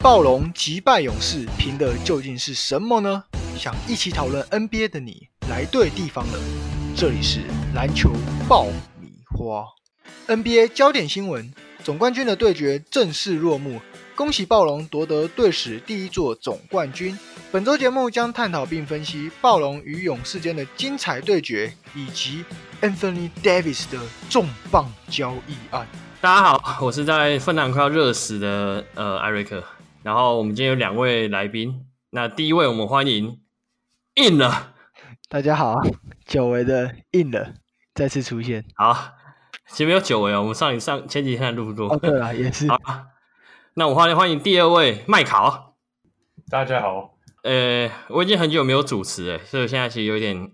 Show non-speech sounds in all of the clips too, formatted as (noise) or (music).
暴龙击败勇士，凭的究竟是什么呢？想一起讨论 NBA 的你来对地方了，这里是篮球爆米花。NBA 焦点新闻：总冠军的对决正式落幕，恭喜暴龙夺得队史第一座总冠军。本周节目将探讨并分析暴龙与勇士间的精彩对决，以及 Anthony Davis 的重磅交易案。大家好，我是在芬兰快要热死的呃艾瑞克。然后我们今天有两位来宾，那第一位我们欢迎 In 了，大家好，久违的 In 了再次出现。好，前面有久违哦，我们上一上前几天录过。哦，对了，也是。好，那我欢迎欢迎第二位麦考，大家好。呃，我已经很久没有主持了，所以我现在其实有点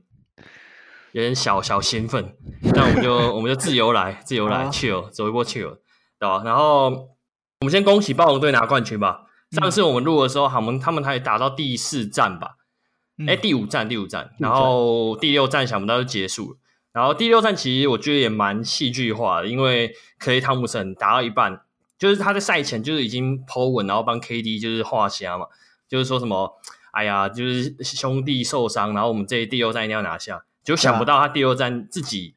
有点小小兴奋。那我们就 (laughs) 我们就自由来，自由来，chill，走一波 chill，对吧？然后我们先恭喜暴龙队拿冠军吧。上次我们录的时候，他们他们还打到第四站吧？哎、嗯，第五站，第五站，然后第六站想不到就结束了。然后第六站其实我觉得也蛮戏剧化的，因为克雷汤姆森打到一半，就是他在赛前就是已经 po 文，然后帮 KD 就是画虾嘛，就是说什么，哎呀，就是兄弟受伤，然后我们这第六站一定要拿下。就想不到他第六站自己，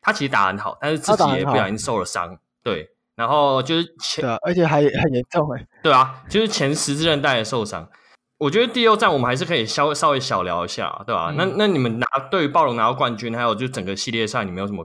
他其实打很好，但是自己也不小心受了伤，对。然后就是前，而且还很严重哎。对啊，就是前十字韧带的受伤。我觉得第六站我们还是可以稍微稍微小聊一下，对吧？嗯、那那你们拿对于暴龙拿到冠军，还有就整个系列赛，你们有什么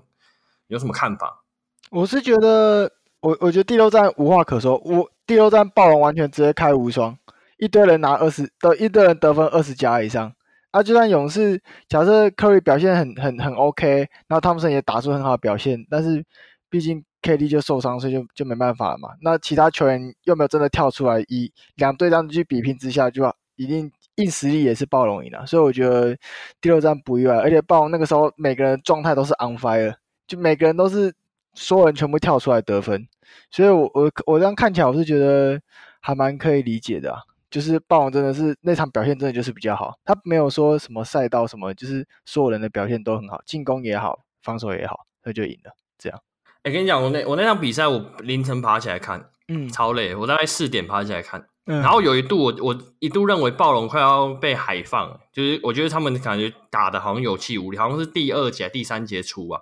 有什么看法？我是觉得，我我觉得第六站无话可说。我第六站暴龙完全直接开无双，一堆人拿二十得一堆人得分二十加以上。啊，就算勇士假设科瑞表现很很很 OK，然后汤普森也打出很好的表现，但是毕竟。KD 就受伤，所以就就没办法了嘛。那其他球员又没有真的跳出来，以两队这样去比拼之下，就一定硬实力也是暴龙赢了。所以我觉得第六战不意外，而且暴龙那个时候每个人状态都是 on fire，就每个人都是所有人全部跳出来得分。所以我我我这样看起来，我是觉得还蛮可以理解的。就是暴龙真的是那场表现真的就是比较好，他没有说什么赛道什么，就是所有人的表现都很好，进攻也好，防守也好，他就赢了这样。哎、欸，跟你讲，我那我那场比赛，我凌晨爬起来看，嗯，超累。我大概四点爬起来看，嗯，然后有一度我我一度认为暴龙快要被海放，就是我觉得他们感觉打的好像有气无力，好像是第二节第三节出吧。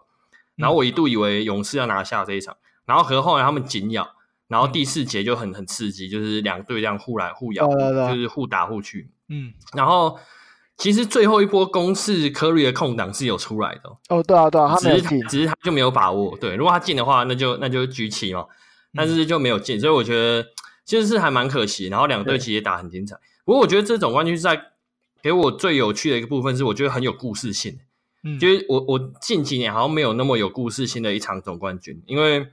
然后我一度以为勇士要拿下这一场，然后和后来他们紧咬，然后第四节就很很刺激，就是两队这样互来互咬，就是互打互去，嗯，然后。其实最后一波攻势，Curry 的空档是有出来的哦。对啊，对啊，他只是只是他就没有把握。对，如果他进的话，那就那就举起嘛。但是就没有进，所以我觉得其实是还蛮可惜。然后两队其实也打很精彩。不过我觉得这种冠军赛给我最有趣的一个部分是，我觉得很有故事性。嗯，就是我我近几年好像没有那么有故事性的一场总冠军，因为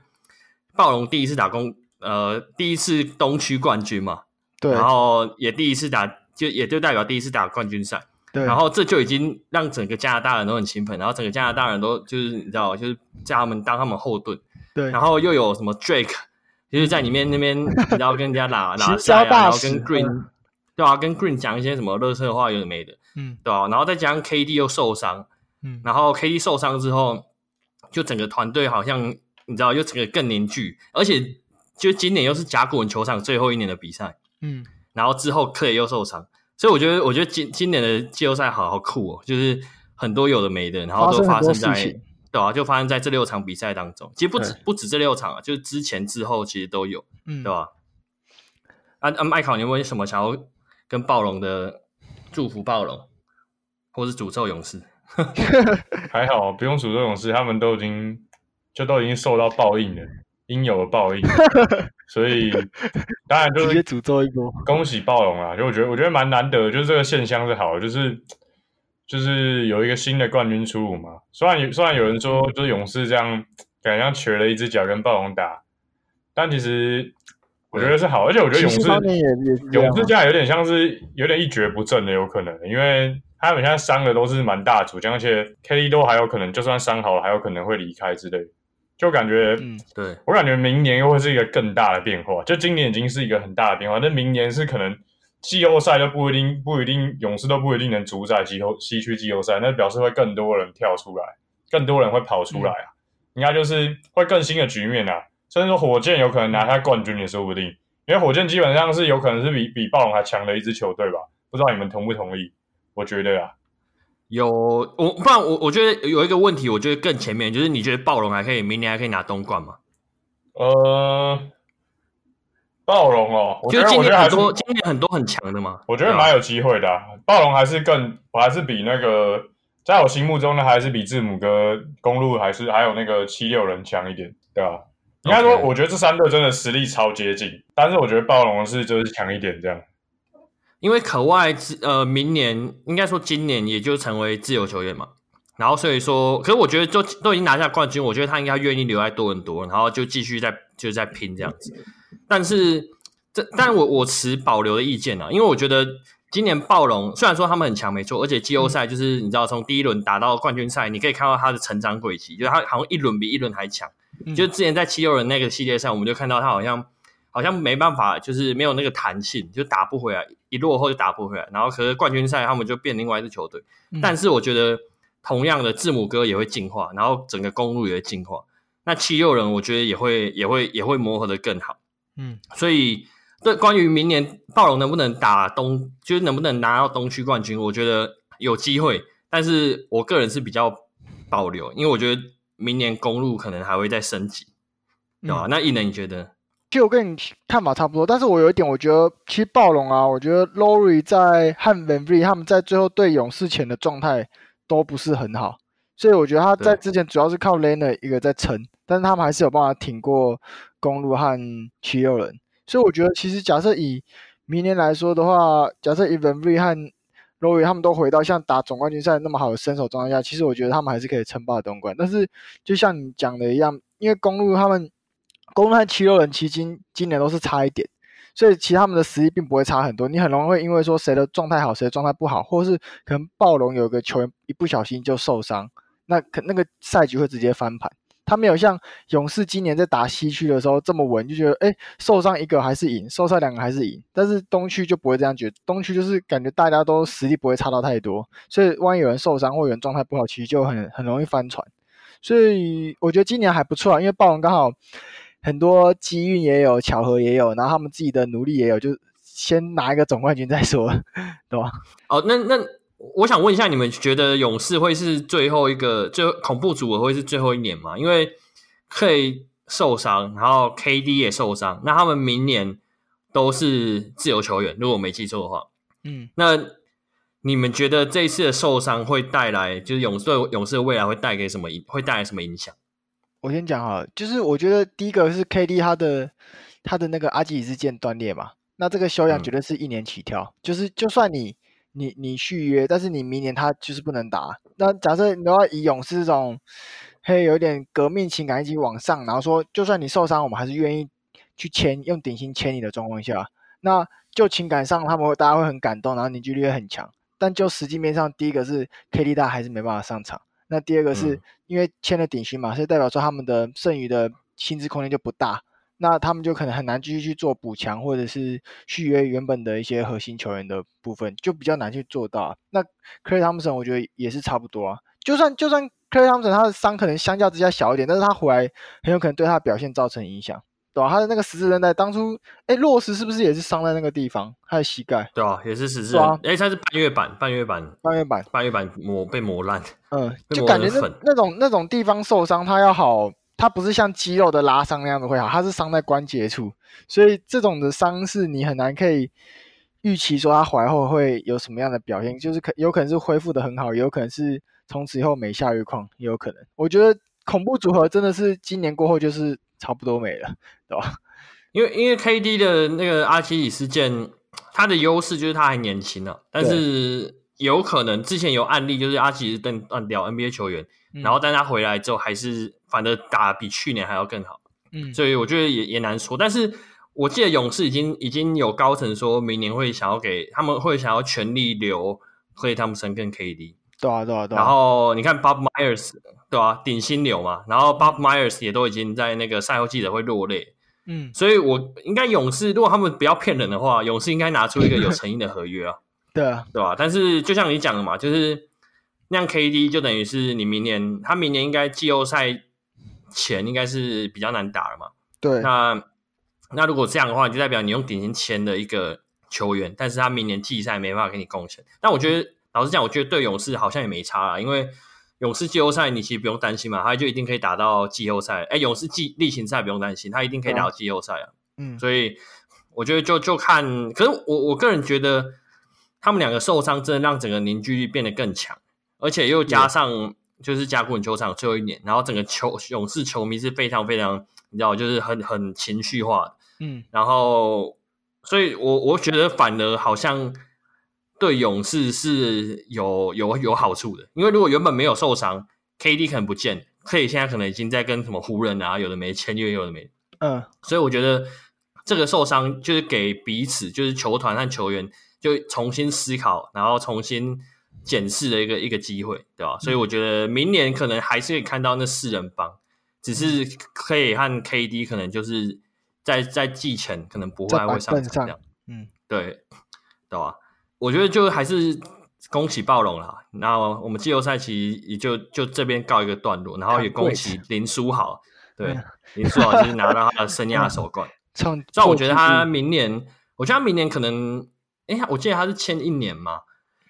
暴龙第一次打公呃第一次东区冠军嘛，对，然后也第一次打就也就代表第一次打冠军赛。对，然后这就已经让整个加拿大人都很兴奋，然后整个加拿大人都就是你知道，就是叫他们当他们后盾。对，然后又有什么 Drake，就是在里面那边 (laughs) 然后跟人家拉拉赛，然后跟 Green，、嗯、对啊，跟 Green 讲一些什么乐色话，有的没的，嗯，对啊，然后再加上 KD 又受伤，嗯，然后 KD 受伤之后，就整个团队好像你知道，又整个更凝聚，而且就今年又是甲骨文球场最后一年的比赛，嗯，然后之后克雷又受伤。所以我觉得，我觉得今今年的季后赛好好酷哦，就是很多有的没的，然后都发生在对啊，就发生在这六场比赛当中。其实不止不止这六场啊，就是之前之后其实都有，嗯，对吧？啊啊，麦考，你有没有什么想要跟暴龙的祝福暴龙，或是诅咒勇士？(laughs) 还好，不用诅咒勇士，他们都已经就都已经受到报应了。应有的报应，(laughs) 所以当然就是直接诅咒一波。恭喜暴龙啊！就我觉得，我觉得蛮难得，就是这个现象是好的，就是就是有一个新的冠军出炉嘛。虽然虽然有人说，就是勇士这样感觉像瘸了一只脚跟暴龙打，但其实我觉得是好，而且我觉得勇士勇士这样有点像是有点一蹶不振的，有可能，因为他们现在伤的都是蛮大主将，而且 KD 都还有可能，就算伤好了，还有可能会离开之类。就感觉，嗯，对，我感觉明年又会是一个更大的变化。就今年已经是一个很大的变化，那明年是可能季后赛都不一定，不一定勇士都不一定能主宰季后西区季后赛，那表示会更多人跳出来，更多人会跑出来啊，嗯、应该就是会更新的局面啊。甚至说火箭有可能拿下冠军也说不定，因为火箭基本上是有可能是比比暴龙还强的一支球队吧？不知道你们同不同意？我觉得啊，有我不然我我觉得有一个问题，我觉得更前面就是你觉得暴龙还可以明年还可以拿东冠吗？呃，暴龙哦，我觉得就今年很多今年很多很强的嘛，我觉得蛮有机会的、啊。暴龙还是更，我还是比那个，在我心目中呢，还是比字母哥、公路还是还有那个七六人强一点，对吧、啊？应该说我觉得这三队真的实力超接近，但是我觉得暴龙是就是强一点这样。因为可外呃，明年应该说今年也就成为自由球员嘛。然后所以说，可是我觉得就都已经拿下冠军，我觉得他应该愿意留在多伦多，然后就继续在就在拼这样子。但是这，但我我持保留的意见啊，因为我觉得今年暴龙虽然说他们很强没错，而且季后赛就是你知道从第一轮打到冠军赛，你可以看到他的成长轨迹，就是他好像一轮比一轮还强。就之前在七六人那个系列赛，我们就看到他好像好像没办法，就是没有那个弹性，就打不回来，一落后就打不回来。然后可是冠军赛他们就变另外一支球队，但是我觉得。同样的字母哥也会进化，然后整个公路也会进化。那七六人我觉得也会也会也会磨合的更好。嗯，所以对关于明年暴龙能不能打东，就是能不能拿到东区冠军，我觉得有机会。但是我个人是比较保留，因为我觉得明年公路可能还会再升级，对吧？嗯，那一能你觉得？其实我跟你看法差不多，但是我有一点，我觉得其实暴龙啊，我觉得 Lory 在和 VanVleet 他们在最后对勇士前的状态。都不是很好，所以我觉得他在之前主要是靠 Lena 一个在撑，但是他们还是有办法挺过公路和七六人。所以我觉得其实假设以明年来说的话，假设以 VanVleet 和 Lory 他们都回到像打总冠军赛那么好的身手状态下，其实我觉得他们还是可以称霸东冠。但是就像你讲的一样，因为公路他们公鹿和七六人其实今今年都是差一点。所以其实他们的实力并不会差很多，你很容易会因为说谁的状态好，谁的状态不好，或者是可能暴龙有个球员一不小心就受伤，那可那个赛局会直接翻盘。他没有像勇士今年在打西区的时候这么稳，就觉得诶受伤一个还是赢，受伤两个还是赢。但是东区就不会这样觉得，东区就是感觉大家都实力不会差到太多，所以万一有人受伤或有人状态不好，其实就很很容易翻船。所以我觉得今年还不错啊，因为暴龙刚好。很多机运也有，巧合也有，然后他们自己的努力也有，就先拿一个总冠军再说，(laughs) 对吧？哦，那那我想问一下，你们觉得勇士会是最后一个，最恐怖组合会是最后一年吗？因为 Klay 受伤，然后 KD 也受伤，那他们明年都是自由球员，如果我没记错的话，嗯，那你们觉得这一次的受伤会带来，就是勇士勇士的未来会带给什么影，会带来什么影响？我先讲哈，就是我觉得第一个是 KD 他的他的那个阿基里斯腱断裂嘛，那这个休养绝对是一年起跳，嗯、就是就算你你你续约，但是你明年他就是不能打。那假设你要以勇士这种，嘿，有点革命情感一起往上，然后说就算你受伤，我们还是愿意去签用顶薪签你的状况下，那就情感上他们会大家会很感动，然后凝聚力会很强。但就实际面上，第一个是 KD 大还是没办法上场。那第二个是因为签了顶薪嘛，所以代表说他们的剩余的薪资空间就不大，那他们就可能很难继续去做补强或者是续约原本的一些核心球员的部分，就比较难去做到。那克莱汤普森我觉得也是差不多啊，就算就算克莱汤普森他的伤可能相较之下小一点，但是他回来很有可能对他的表现造成影响。对啊，他的那个十字韧带当初，哎，洛斯是不是也是伤在那个地方？他的膝盖，对啊，也是十字。哎，他是半月板，半月板，半月板，半月板磨被磨烂。嗯，就感觉那那种那种地方受伤，他要好，他不是像肌肉的拉伤那样子会好，他是伤在关节处，所以这种的伤势你很难可以预期说他怀后会有什么样的表现，就是可有可能是恢复的很好，也有可能是从此以后每下愈况，也有可能。我觉得恐怖组合真的是今年过后就是。差不多没了，对吧？(laughs) 因为因为 KD 的那个阿基里斯腱，他的优势就是他还年轻啊，但是有可能之前有案例，就是阿基里斯腱断掉 NBA 球员，嗯、然后但他回来之后还是反而打比去年还要更好，嗯，所以我觉得也也难说。但是我记得勇士已经已经有高层说明年会想要给他们会想要全力留克莱汤普森跟 KD。对啊，对啊，对啊。然后你看 Bob Myers，对啊，顶薪流嘛。然后 Bob Myers 也都已经在那个赛后记者会落泪。嗯，所以我应该勇士，如果他们不要骗人的话，勇士应该拿出一个有诚意的合约啊。(laughs) 对啊，对吧？但是就像你讲的嘛，就是那样 KD 就等于是你明年，他明年应该季后赛前应该是比较难打了嘛。对。那那如果这样的话，就代表你用顶薪签的一个球员，但是他明年季赛没办法给你贡献。但我觉得，老实讲，我觉得对勇士好像也没差啦，因为勇士季后赛你其实不用担心嘛，他就一定可以打到季后赛。哎，勇士季例行赛不用担心，他一定可以打到季后赛啊。嗯，所以我觉得就就看，可是我我个人觉得他们两个受伤，真的让整个凝聚力变得更强，而且又加上就是甲骨文球场最后一年，然后整个球勇士球迷是非常非常。你知道，就是很很情绪化的，嗯，然后，所以我我觉得反而好像对勇士是有有有好处的，因为如果原本没有受伤，KD 可能不见，可以现在可能已经在跟什么湖人啊，有的没签约，有的没，嗯，所以我觉得这个受伤就是给彼此，就是球团和球员就重新思考，然后重新检视的一个一个机会，对吧？所以我觉得明年可能还是可以看到那四人帮。只是可以和 KD 可能就是在在季前可能不会还会上场这样，嗯，对，对吧？我觉得就还是恭喜暴龙啦。然后我们季后赛其实也就就这边告一个段落，然后也恭喜林书豪，(laughs) 对，嗯、林书豪就是拿到他的生涯首冠。(laughs) 虽然我觉得他明年，我觉得他明年可能，哎，我记得他是签一年嘛。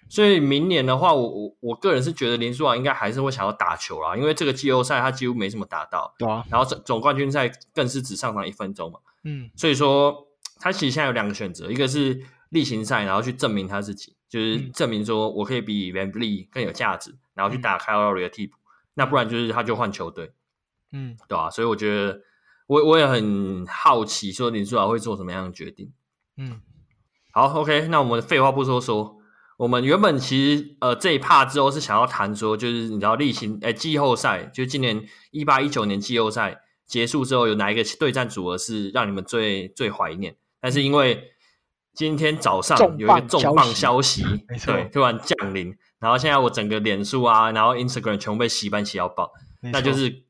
所以明年的话，我我我个人是觉得林书豪应该还是会想要打球啦，因为这个季后赛他几乎没什么打到，对啊。然后总总冠军赛更是只上场一分钟嘛，嗯。所以说他其实现在有两个选择，一个是例行赛，然后去证明他自己，就是证明说我可以比 VanVleet 更有价值，然后去打 Kyle Lowry 的替补。那不然就是他就换球队，嗯，对吧？所以我觉得我我也很好奇，说林书豪会做什么样的决定。嗯，好，OK，那我们废话不多说。我们原本其实呃这一趴之后是想要谈说，就是你知道例行诶季后赛，就今年一八一九年季后赛结束之后，有哪一个对战组合是让你们最最怀念？但是因为今天早上有一个重磅消息，(laughs) 对，突然降临，然后现在我整个脸书啊，然后 Instagram 全部被洗版洗到爆，那就是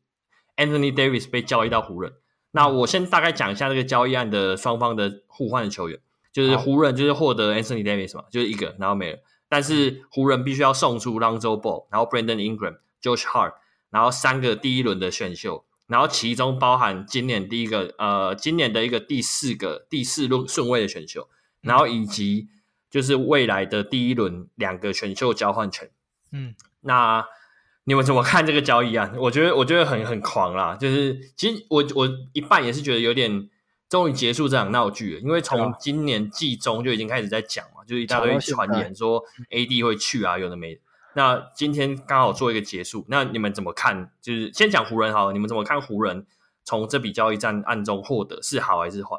Anthony Davis 被交易到湖人。那我先大概讲一下这个交易案的双方的互换的球员。就是湖人就是获得 Anthony Davis 嘛，就是一个，然后没了。但是湖人必须要送出 Lonzo Ball，然后 Brandon Ingram、Josh Hart，然后三个第一轮的选秀，然后其中包含今年第一个呃，今年的一个第四个第四轮顺位的选秀，然后以及就是未来的第一轮两个选秀交换权。嗯，那你们怎么看这个交易啊？我觉得我觉得很很狂啦，就是其实我我一半也是觉得有点。终于结束这场闹剧了，因为从今年季中就已经开始在讲嘛，就是一大堆传言说 AD 会去啊，有的没的。那今天刚好做一个结束，那你们怎么看？就是先讲湖人好了，你们怎么看湖人从这笔交易战案中获得是好还是坏？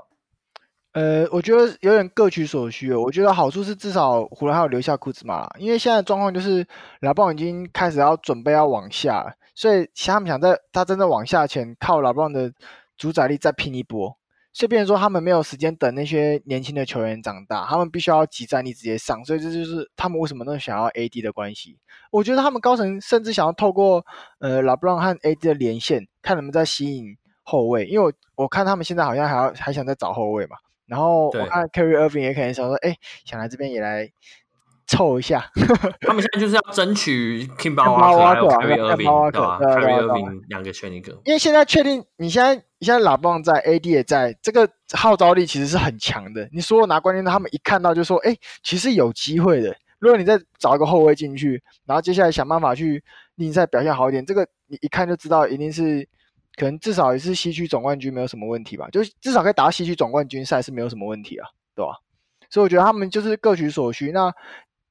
呃，我觉得有点各取所需哦。我觉得好处是至少湖人还有留下库兹马，因为现在状况就是拉布朗已经开始要准备要往下，所以他们想在他真的往下前靠拉布朗的主宰力再拼一波。这边说他们没有时间等那些年轻的球员长大，他们必须要集战力直接上，所以这就是他们为什么那么想要 AD 的关系。我觉得他们高层甚至想要透过呃拉布朗和 AD 的连线，看能不能再吸引后卫，因为我我看他们现在好像还要还想再找后卫嘛。然后我看 Kerry Irving 也可能想说，哎，想来这边也来。凑一下，(laughs) 他们现在就是要争取还有 Kyrie Irving 对吧？Kyrie Irving 两个选一个，因为现在确定你现在你现在拉棒在，AD 也在，这个号召力其实是很强的。你所有拿冠军的，他们一看到就说，哎、欸，其实有机会的。如果你再找一个后卫进去，然后接下来想办法去例行赛表现好一点，这个你一看就知道一定是可能至少也是西区总冠军没有什么问题吧？就至少可以打到西区总冠军赛是没有什么问题啊，对吧？所以我觉得他们就是各取所需。那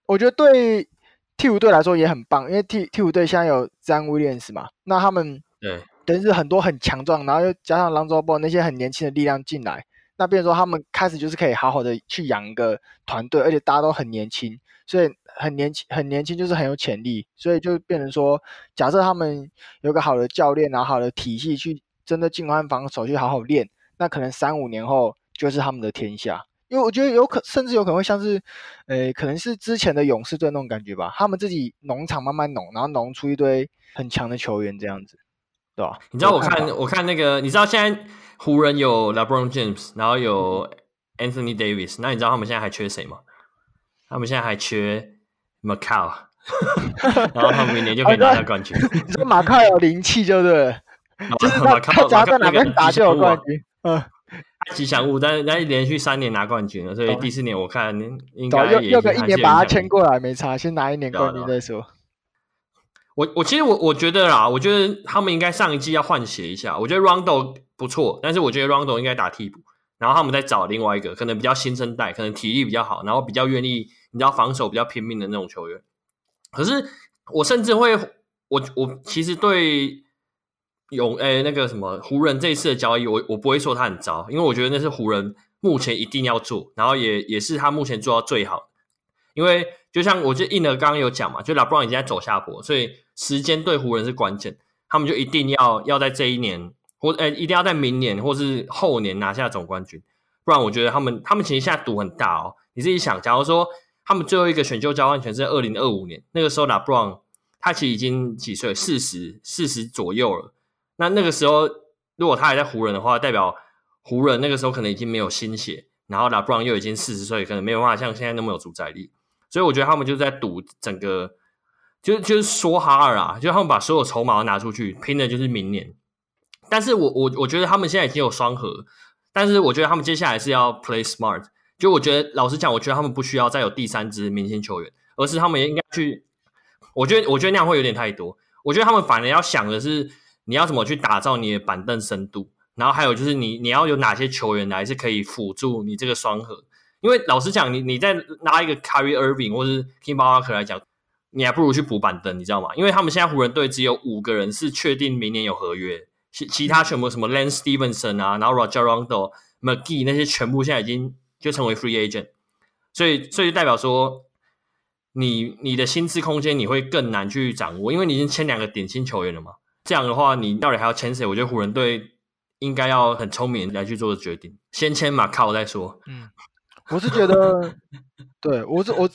我觉得对替补队来说也很棒，因为替替补队现在有 Zion Williams 嘛，那他们对等于是很多很强壮，然后又加上 Lonzo Ball 那些很年轻的力量进来，那变成说他们开始就是可以好好的去养一个团队，而且大家都很年轻，所以很年轻很年轻就是很有潜力，所以就变成说，假设他们有个好的教练，然后好的体系去真的进攻防守去好好练，那可能三五年后就是他们的天下。因为我觉得有可，甚至有可能会像是，呃，可能是之前的勇士队那种感觉吧。他们自己农场慢慢农，然后农出一堆很强的球员这样子，对吧？你知道我看，我看，我看那个，你知道现在湖人有 LeBron James，然后有 Anthony Davis，那你知道他们现在还缺谁吗？他们现在还缺 Macau，然后他们明年就可以拿下冠军。你说马卡有灵气，就对了，就是他他只要在哪边打就有冠军，嗯。吉祥物，但是但是连续三年拿冠军了，所以第四年我看应该又又个一年把他签过来没差，先拿一年冠军再说。我我其实我我觉得啦，我觉得他们应该上一季要换血一下。我觉得 Rondo 不错，但是我觉得 Rondo 应该打替补，然后他们再找另外一个可能比较新生代，可能体力比较好，然后比较愿意，你知道防守比较拼命的那种球员。可是我甚至会，我我其实对。有诶、那个什么湖人这一次的交易，我我不会说他很糟，因为我觉得那是湖人目前一定要做，然后也也是他目前做到最好。因为就像我记得印儿刚刚有讲嘛，就 LeBron 已经在走下坡，所以时间对湖人是关键，他们就一定要要在这一年或诶、一定要在明年或是后年拿下总冠军，不然我觉得他们他们其实现在赌很大哦。你自己想，假如说他们最后一个选秀交换权是在二零二五年，那个时候 LeBron 他其实已经几岁，四十四十左右了。那那个时候，如果他还在湖人的话，代表湖人那个时候可能已经没有新血，然后 LeBron 又已经四十岁，可能没有办法像现在那么有主宰力。所以我觉得他们就在赌整个，就就是说哈尔啊，就他们把所有筹码都拿出去拼的就是明年。但是我我我觉得他们现在已经有双核，但是我觉得他们接下来是要 play smart。就我觉得老实讲，我觉得他们不需要再有第三支明星球员，而是他们也应该去。我觉得我觉得那样会有点太多。我觉得他们反而要想的是。你要怎么去打造你的板凳深度？然后还有就是你你要有哪些球员来是可以辅助你这个双核？因为老实讲，你你在拿一个 Kyrie Irving 或是 Kemba Walker 来讲，你还不如去补板凳，你知道吗？因为他们现在湖人队只有五个人是确定明年有合约，其其他全部什么 Lance Stevenson 啊，然后 Rajon Rondo、McGee 那些全部现在已经就成为 Free Agent，所以所以就代表说你你的薪资空间你会更难去掌握，因为你已经签两个顶薪球员了嘛。这样的话，你到底还要签谁？我觉得湖人队应该要很聪明来去做的决定，先签马卡再说。嗯，(laughs) 我是觉得，(laughs) 对我是我，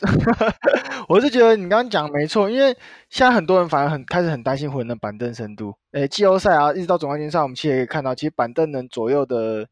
(laughs) 我是觉得你刚刚讲没错，因为现在很多人反而很开始很担心湖人的板凳深度。诶，季后赛啊，一直到总冠军赛，我们其实也可以看到，其实板凳能左右的，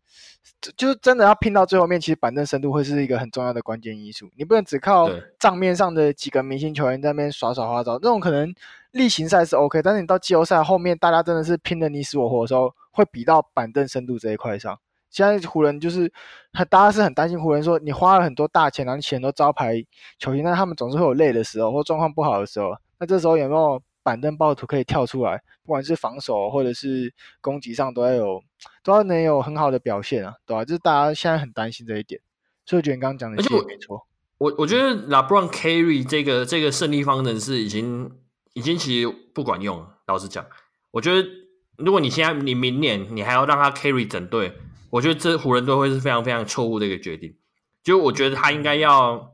就是真的要拼到最后面，其实板凳深度会是一个很重要的关键因素。你不能只靠账面上的几个明星球员在那边耍耍花招，那种可能。例行赛是 OK，但是你到季后赛后面，大家真的是拼的你死我活的时候，会比到板凳深度这一块上。现在湖人就是很，大家是很担心湖人说，你花了很多大钱，然后你请很多招牌球星，但他们总是会有累的时候或状况不好的时候。那这时候有没有板凳暴徒可以跳出来？不管是防守或者是攻击上，都要有，都要能有很好的表现啊，对吧？就是大家现在很担心这一点。所以我觉得你刚刚讲的也没错。我我觉得 LeBron carry 这个这个胜利方程式已经。已经其实不管用了。老实讲，我觉得如果你现在你明年你还要让他 carry 整队，我觉得这湖人队会是非常非常错误的一个决定。就我觉得他应该要，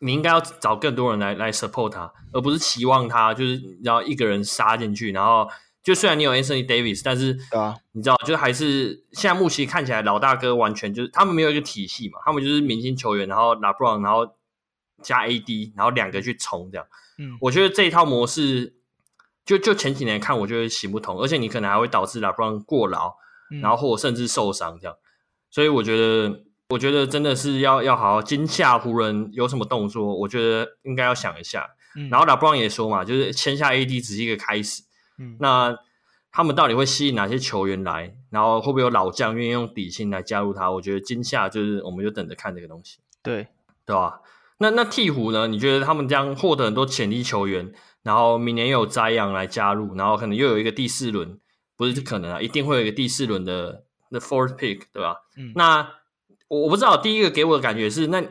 你应该要找更多人来来 support 他，而不是期望他就是然后一个人杀进去。然后就虽然你有 Anthony Davis，但是啊，你知道，就还是现在穆奇看起来老大哥完全就是他们没有一个体系嘛，他们就是明星球员，然后 LeBron，然后加 AD，然后两个去冲这样。嗯，我觉得这一套模式，就就前几年看，我觉得行不通，而且你可能还会导致 LeBron 过劳，嗯、然后或甚至受伤这样。所以我觉得，我觉得真的是要要好好今夏湖人有什么动作，我觉得应该要想一下。嗯、然后 LeBron 也说嘛，就是签下 AD 只是一个开始。嗯，那他们到底会吸引哪些球员来？然后会不会有老将愿意用底薪来加入他？我觉得今夏就是我们就等着看这个东西。对，对吧？那那鹈鹕呢？你觉得他们将获得很多潜力球员，然后明年又有摘杨来加入，然后可能又有一个第四轮，不是可能啊，一定会有一个第四轮的 the fourth pick，对吧？嗯。那我我不知道，第一个给我的感觉是，那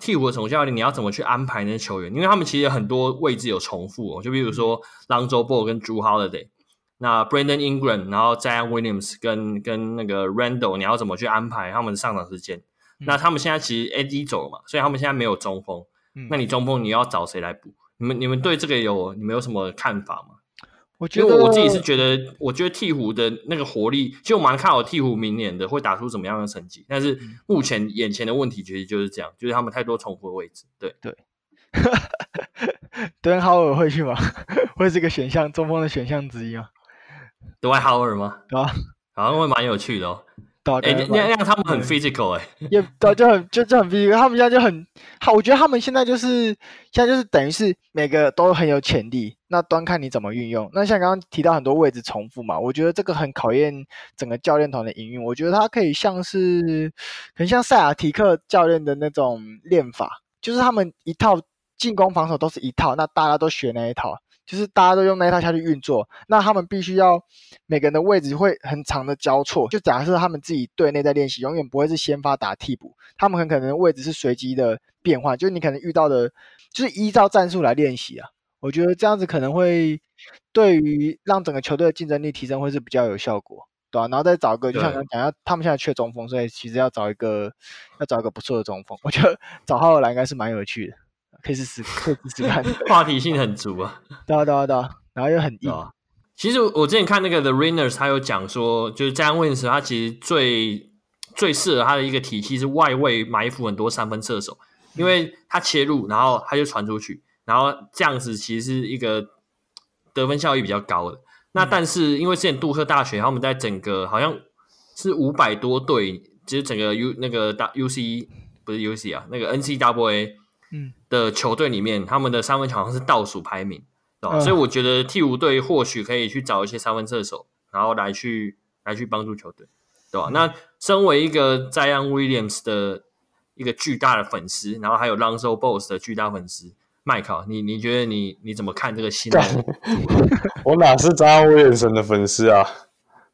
替补的总教练你要怎么去安排那些球员？因为他们其实很多位置有重复哦，就比如说 Lonzo Ball 跟 Jrue Holiday，那 Brandon Ingram，然后 Zion Williams 跟跟那个 Randall，你要怎么去安排他们的上场时间？那他们现在其实 AD 走了嘛，所以他们现在没有中锋。嗯、那你中锋你要找谁来补？你们你们对这个有你们有什么看法吗？我觉得我自己是觉得，我觉得鹈鹕的那个活力，其实我蛮看好鹈鹕明年的会打出怎么样的成绩。但是目前眼前的问题其实就是这样，就是他们太多重复的位置。对对，(laughs) 德哈尔会去吗？(laughs) 会是个选项，中锋的选项之一吗？德怀哈尔吗？啊，好像会蛮有趣的哦。对，哎、欸，那样他们很 physical 哎、(laughs) 欸，也对，就很就就很 physical。他们现在就很好，我觉得他们现在就是现在就是等于是每个都很有潜力，那端看你怎么运用。那像刚刚提到很多位置重复嘛，我觉得这个很考验整个教练团的营运。我觉得他可以像是很像塞尔提克教练的那种练法，就是他们一套进攻防守都是一套，那大家都学那一套。就是大家都用那一套下去运作，那他们必须要每个人的位置会很长的交错。就假设他们自己队内在练习，永远不会是先发打替补，他们很可能位置是随机的变换。就是你可能遇到的，就是依照战术来练习啊。我觉得这样子可能会对于让整个球队的竞争力提升会是比较有效果，对吧、啊？然后再找一个，就像刚刚讲，要他们现在缺中锋，所以其实要找一个要找一个不错的中锋。我觉得找浩尔兰应该是蛮有趣的。可以试试，可以试试看，(laughs) 话题性很足啊，对啊对啊对啊，然后又很硬。啊、其实我之前看那个 The Ringers，他有讲说，就是 Zion Williamson 他其实最最适合他的一个体系是外围埋伏很多三分射手，因为他切入，然后他就传出去，然后这样子其实是一个得分效益比较高的。那但是因为之前杜克大学他们在整个好像是五百多队，就是整个 U 那个大 UC 不是 UC 啊，那个 NCAA。嗯，的球队里面，他们的三分球好像是倒数排名，对吧？嗯、所以我觉得鵜鹕队或许可以去找一些三分射手，然后来去来去帮助球队，对吧？嗯、那身为一个 Zion Williams 的一个巨大的粉丝，然后还有 Lonzo Ball 的巨大粉丝，麦考，你你觉得你你怎么看这个新的？(laughs) 我哪是 Zion Williams 的粉丝啊？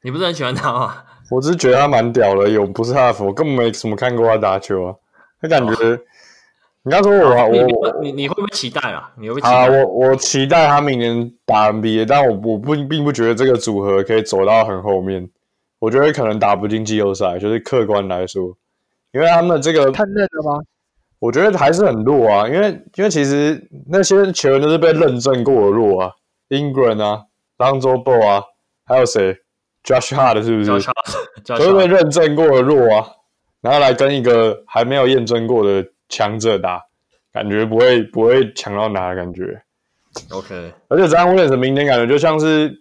你不是很喜欢他吗？我只是觉得他蛮屌的，有不是他的粉，我根本没什么看过他打球啊，他感觉。哦你刚说我、啊、你我你你会不会期待啊？你会不会期待啊？我我期待他明年打 NBA，但我我不并不觉得这个组合可以走到很后面。我觉得可能打不进季后赛，就是客观来说，因为他们这个太嫩了吗？我觉得还是很弱啊，因为因为其实那些球员都是被认证过的弱啊，Ingram 啊，Lonzo Ball 啊，还有谁？Josh Hart 是不是？都是被认证过的弱啊，然后来跟一个还没有验证过的。强者打，感觉不会不会强到哪的感觉。OK，而且这样威廉明年感觉就像是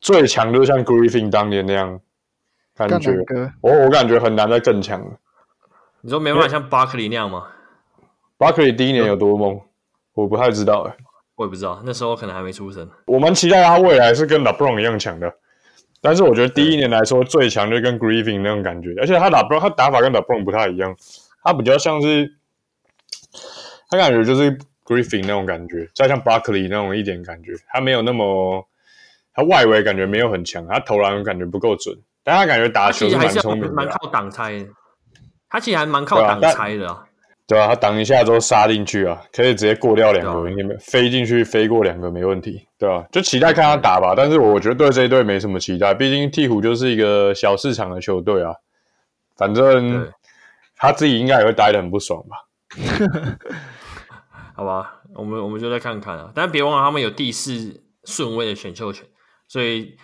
最强，就像 Griffin 当年那样感觉。我我感觉很难再更强了。你说没办法像巴克利那样吗？巴克利第一年有多猛？我不太知道哎，我也不知道，那时候可能还没出生。我蛮期待他未来是跟 LeBron 一样强的，但是我觉得第一年来说最强就跟 Griffin 那种感觉，而且他 LeBron 他打法跟 LeBron 不太一样，他比较像是。他感觉就是 Griffin 那种感觉，再像 Buckley，那种一点感觉，他没有那么，他外围感觉没有很强，他投篮感觉不够准，但他感觉打球是蛮聪明的，蛮靠挡拆的。他其实还蛮靠挡拆的啊，对啊，他挡一下之后杀进去啊，可以直接过掉两个，应该、啊、飞进去飞过两个没问题，对吧、啊？就期待看他打吧，但是我觉得对这一队没什么期待，毕竟鹈鹕就是一个小市场的球队啊，反正他自己应该也会待得很不爽吧。(laughs) 好吧，我们我们就再看看啊。但别忘了，他们有第四顺位的选秀权，所以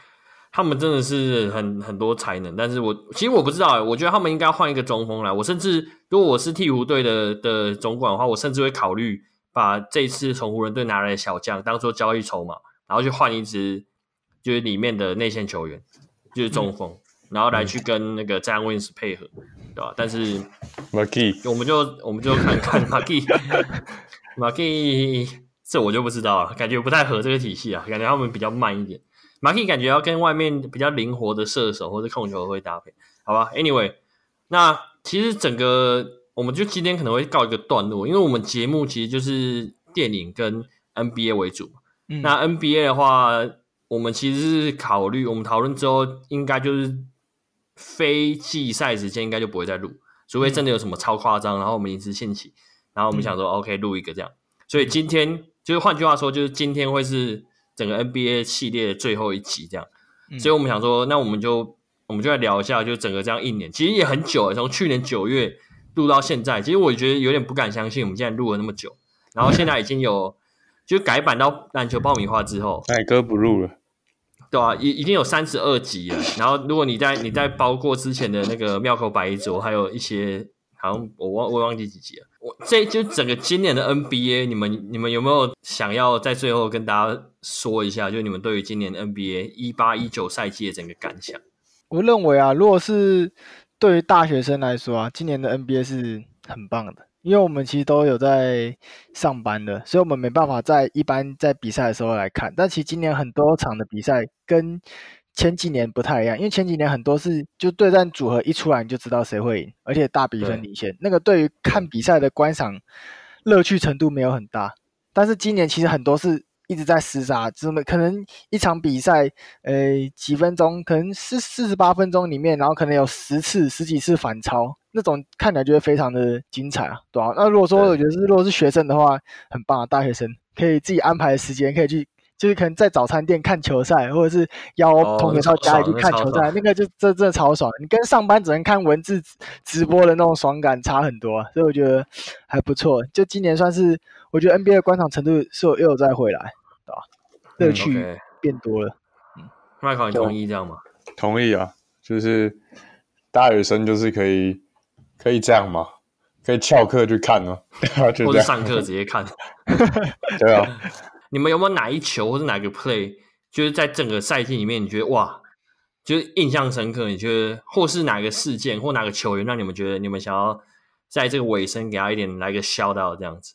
他们真的是很很多才能。但是我其实我不知道哎，我觉得他们应该换一个中锋来。我甚至如果我是鹈鹕队的的总管的话，我甚至会考虑把这次从湖人队拿来的小将当做交易筹码，然后去换一支就是里面的内线球员，就是中锋，嗯、然后来去跟那个 Zion Williams 配合，对吧？但是 McGee，我们就我们就看看。马 (laughs) 克，这我就不知道了，感觉不太合这个体系啊，感觉他们比较慢一点。马克感觉要跟外面比较灵活的射手或者控球会搭配，好吧？Anyway，那其实整个我们就今天可能会告一个段落，因为我们节目其实就是电影跟 NBA 为主。嗯、那 NBA 的话，我们其实是考虑我们讨论之后，应该就是非季赛时间应该就不会再录，除非真的有什么超夸张，然后我们临时兴起。然后我们想说，OK，录一个这样，所以今天就是换句话说，就是今天会是整个 NBA 系列的最后一集这样。所以我们想说，那我们就我们就来聊一下，就整个这样一年，其实也很久了，从去年九月录到现在，其实我觉得有点不敢相信，我们现在录了那么久，然后现在已经有就改版到篮球爆米花之后，哎哥不录了，对啊，已已经有三十二集了。然后如果你在你在包括之前的那个庙口白一桌，还有一些。好像我忘我忘记几集了。我这就整个今年的 NBA，你们你们有没有想要在最后跟大家说一下，就你们对于今年 NBA 一八一九赛季的整个感想？我认为啊，如果是对于大学生来说啊，今年的 NBA 是很棒的，因为我们其实都有在上班的，所以我们没办法在一般在比赛的时候来看。但其实今年很多场的比赛跟前几年不太一样，因为前几年很多是就对战组合一出来你就知道谁会赢，而且大比分领先，那个对于看比赛的观赏乐趣程度没有很大。但是今年其实很多是。一直在厮杀，怎么可能一场比赛，呃，几分钟，可能是四十八分钟里面，然后可能有十次、十几次反超，那种看起来就会非常的精彩啊，对吧、啊？那如果说我觉得是，如果是学生的话，很棒啊，大学生可以自己安排时间，可以去，就是可能在早餐店看球赛，或者是邀同学到家里去看球赛，哦、那，那个就这真的超爽。你跟上班只能看文字直播的那种爽感差很多，所以我觉得还不错。就今年算是，我觉得 NBA 的观场程度是有又有再回来。乐趣变多了，嗯，麦考，你同意这样吗？同意啊，就是大学生就是可以可以这样嘛，可以翘课去看哦、啊，(laughs) 或者上课 (laughs) 直接看。对啊，(laughs) 你们有没有哪一球或者哪个 play，就是在整个赛季里面，你觉得哇，就是印象深刻？你觉得或是哪个事件或哪个球员让你们觉得你们想要在这个尾声给他一点来个 shout out 这样子？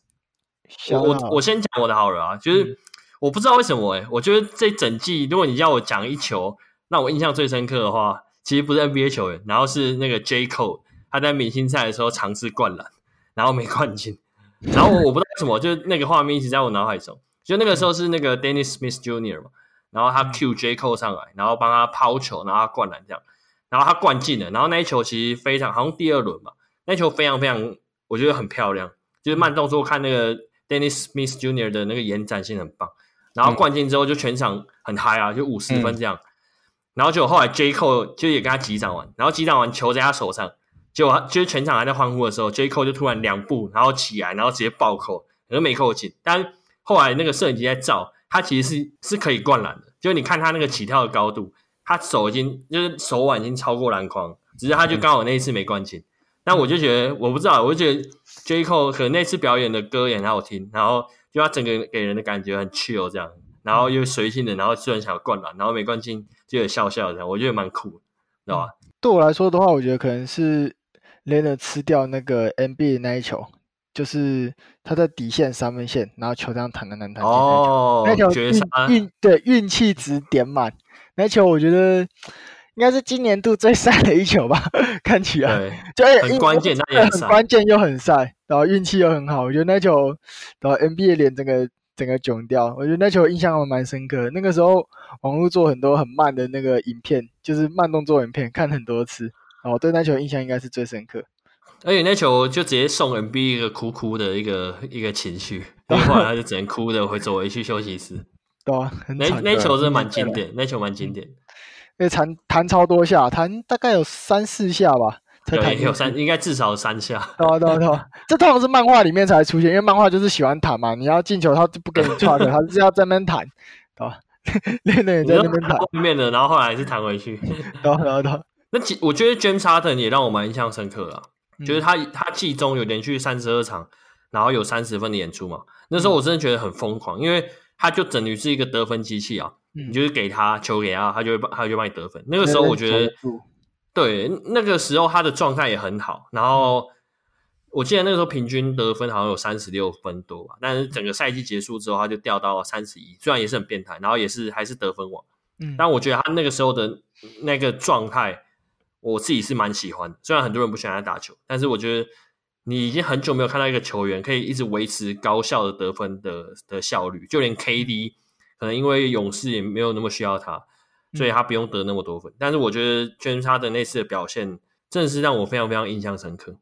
我我我先讲我的好了啊，就是。嗯我不知道为什么诶、欸、我觉得这整季，如果你叫我讲一球让我印象最深刻的话，其实不是 NBA 球员，然后是那个 J Cole，他在明星赛的时候尝试灌篮，然后没灌进，然后我我不知道为什么，就是那个画面一直在我脑海中。就那个时候是那个 Dennis Smith Jr. 嘛，然后他 Q J Cole 上来，然后帮他抛球，然后他灌篮这样，然后他灌进了，然后那一球其实非常，好像第二轮嘛，那一球非常非常，我觉得很漂亮，就是慢动作看那个 Dennis Smith Jr. 的那个延展性很棒。然后灌进之后就全场很嗨啊，就五十分这样。嗯、然后就后来 J Cole 就也跟他击掌完，然后击掌完球在他手上，结果就是全场还在欢呼的时候，J Cole 就突然两步然后起来，然后直接暴扣，可是没扣进。但后来那个摄影机在照，他其实是是可以灌篮的，就你看他那个起跳的高度，他手已经就是手腕已经超过篮筐，只是他就刚好那一次没灌进。嗯、我就觉得我不知道，我就觉得 J Cole 可能那次表演的歌也很好听，然后。就他整个给人的感觉很 chill 这样，然后又随性的，然后虽然想要灌篮，然后没灌进就有笑笑这样，我觉得蛮酷的，知道吧？对我来说的话，我觉得可能是 l e n a 吃掉那个 NBA 那一球，就是他在底线三分线，然后球这样弹弹弹弹进哦，那球运运对运气值点满，那球我觉得。应该是今年度最晒的一球吧，看起来，就很关键，那也很关键又很晒，然后运气又很好。我觉得那球，然后 NBA 脸整个整个囧掉。我觉得那球印象还蛮深刻。那个时候网络做很多很慢的那个影片，就是慢动作影片，看很多次。然后对那球印象应该是最深刻。而且那球就直接送 NBA 一个哭哭的一个一个情绪，(laughs) 然后他就只能哭的回走回去休息室。对啊，那那球真的蛮经典，那球蛮经典。那，弹弹超多下，弹大概有三四下吧，才弹有三，应该至少三下。对啊对啊对啊，(laughs) 这通常是漫画里面才出现，因为漫画就是喜欢弹嘛，你要进球他就不给你传的，他是要在那边弹，对吧？(laughs) 练练也在那边弹，后面的，然后后来还是弹回去。对啊对啊对啊，那其我觉得 James Harden 也让我蛮印象深刻啊，嗯、就是他他季中有连续三十二场，然后有三十分的演出嘛，那时候我真的觉得很疯狂，因为他就等于是一个得分机器啊。你就是给他球给他，他就会帮，他就帮你得分。那个时候我觉得，对，那个时候他的状态也很好。然后我记得那个时候平均得分好像有三十六分多吧，但是整个赛季结束之后，他就掉到了三十一，虽然也是很变态，然后也是还是得分王。嗯，但我觉得他那个时候的那个状态，我自己是蛮喜欢。虽然很多人不喜欢他打球，但是我觉得你已经很久没有看到一个球员可以一直维持高效的得分的的效率，就连 KD。可能因为勇士也没有那么需要他，所以他不用得那么多分。嗯、但是我觉得 James Harden 那次的表现，真的是让我非常非常印象深刻。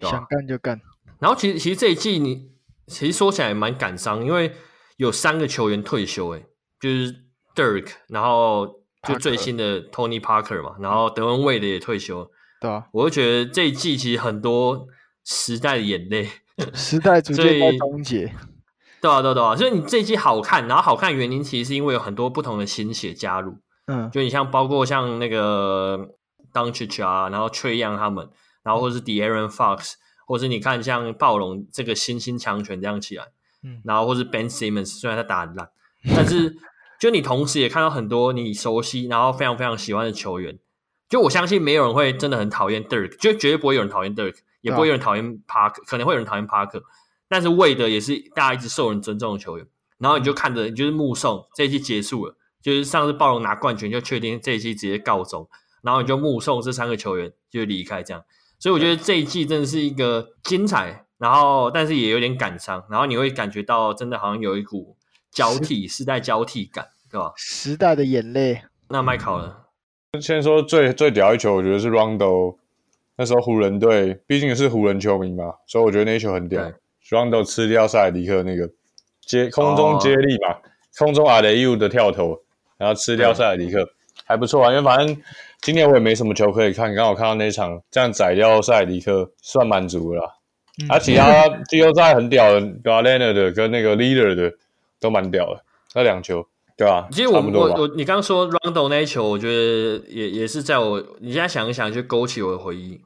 想干就干。然后其实其实这一季你其实说起来蛮感伤，因为有三个球员退休，诶，就是 Dirk，然后就最新的 Tony Parker 嘛，然后德文卫的也退休。对啊，我就觉得这一季其实很多时代的眼泪，时代逐渐在终结。对啊，对啊，对啊，所以你这一季好看，然后好看的原因其实是因为有很多不同的新血加入，嗯，就你像包括像那个 Doncic 啊，然后 Trae Young 他们，然后或者是 De'Aaron Fox，或者是你看像暴龙这个新兴强权这样起来，嗯，然后或是 Ben Simmons，虽然他打很烂，但是就你同时也看到很多你熟悉然后非常非常喜欢的球员，就我相信没有人会真的很讨厌 Dirk，就绝对不会有人讨厌 Dirk，也不会有人讨厌 Park，可能会有人讨厌 Parker，但是 Wade 也是大家一直受人尊重的球员。然后你就看着，你就是目送这一季结束了，就是上次暴龙拿冠军就确定这一季直接告终，然后你就目送这三个球员就离开这样。所以我觉得这一季真的是一个精彩，然后但是也有点感伤，然后你会感觉到真的好像有一股交替时代交替感，对吧？时代的眼泪。那麦考呢？先说最最屌一球，我觉得是 Rondo，那时候湖人队毕竟是湖人球迷嘛，所以我觉得那一球很屌。Rondo 吃掉塞尔迪克那个接空中接力嘛，哦、空中阿雷 U 的跳投，然后吃掉塞尔迪克，还不错啊。因为反正今年我也没什么球可以看，刚好看到那场这样宰掉塞尔迪克，算满足了啦。嗯、啊，其他 (laughs) 季后赛很屌的，Garland 的跟那个 Leader 的都蛮屌的，那两球。对啊，其实我我我，你刚刚说 Rondo 那一球，我觉得也也是在我你现在想一想，就勾起我的回忆。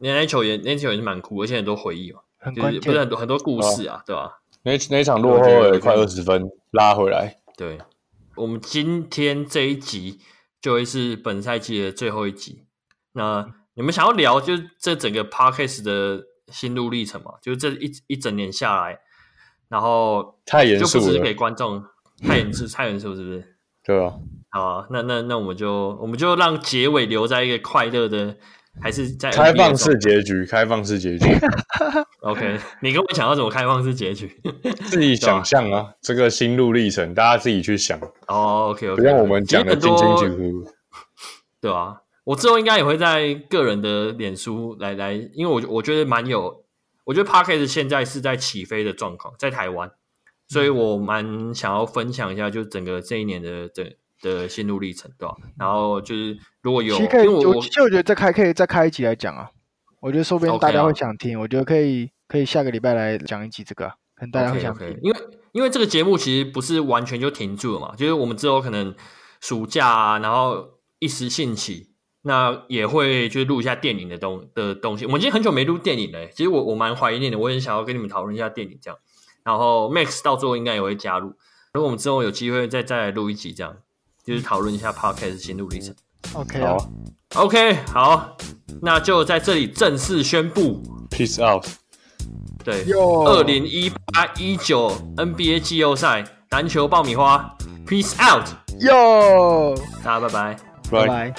那那一球也那一球也是蛮酷，而且很多回忆嘛，就是不是很多很多故事啊，对吧、啊？那那一场落后了快二十分，拉回来。对，我们今天这一集就会是本赛季的最后一集。那你们想要聊，就是这整个 parkas 的心路历程嘛？就是这一一整年下来，然后太严肃了，就不只是给观众。太严肃，太严肃，是不是？对啊。好，那那那我们就我们就让结尾留在一个快乐的，还是在开放式结局？开放式结局。(laughs) OK，你跟我讲到怎么开放式结局？(laughs) 自己想象啊，这个心路历程，大家自己去想。哦、oh,，OK OK，不像我们讲的清清楚楚。对啊，我之后应该也会在个人的脸书来来，因为我我觉得蛮有，我觉得 Podcast 现在是在起飞的状况，在台湾。所以我蛮想要分享一下，就整个这一年的的的心路历程，对吧？然后就是如果有，其实可以，我我其实我觉得再开可以再开一集来讲啊。我觉得说不定大家会想听，okay 啊、我觉得可以可以下个礼拜来讲一集这个，可能大家会想听。Okay, okay. 因为因为这个节目其实不是完全就停住了嘛，就是我们之后可能暑假啊，然后一时兴起，那也会就是录一下电影的东的东西。我们今天很久没录电影了，欸，其实我我蛮怀念的，我也想要跟你们讨论一下电影这样。然后 Max 到最后应该也会加入，如果我们之后有机会再再来录一集，这样就是讨论一下 Podcast 心路历程。OK，好，OK，好，那就在这里正式宣布，Peace out。对，二零一八一九 NBA 季后赛篮球爆米花，Peace out。哟，大家拜拜，拜拜。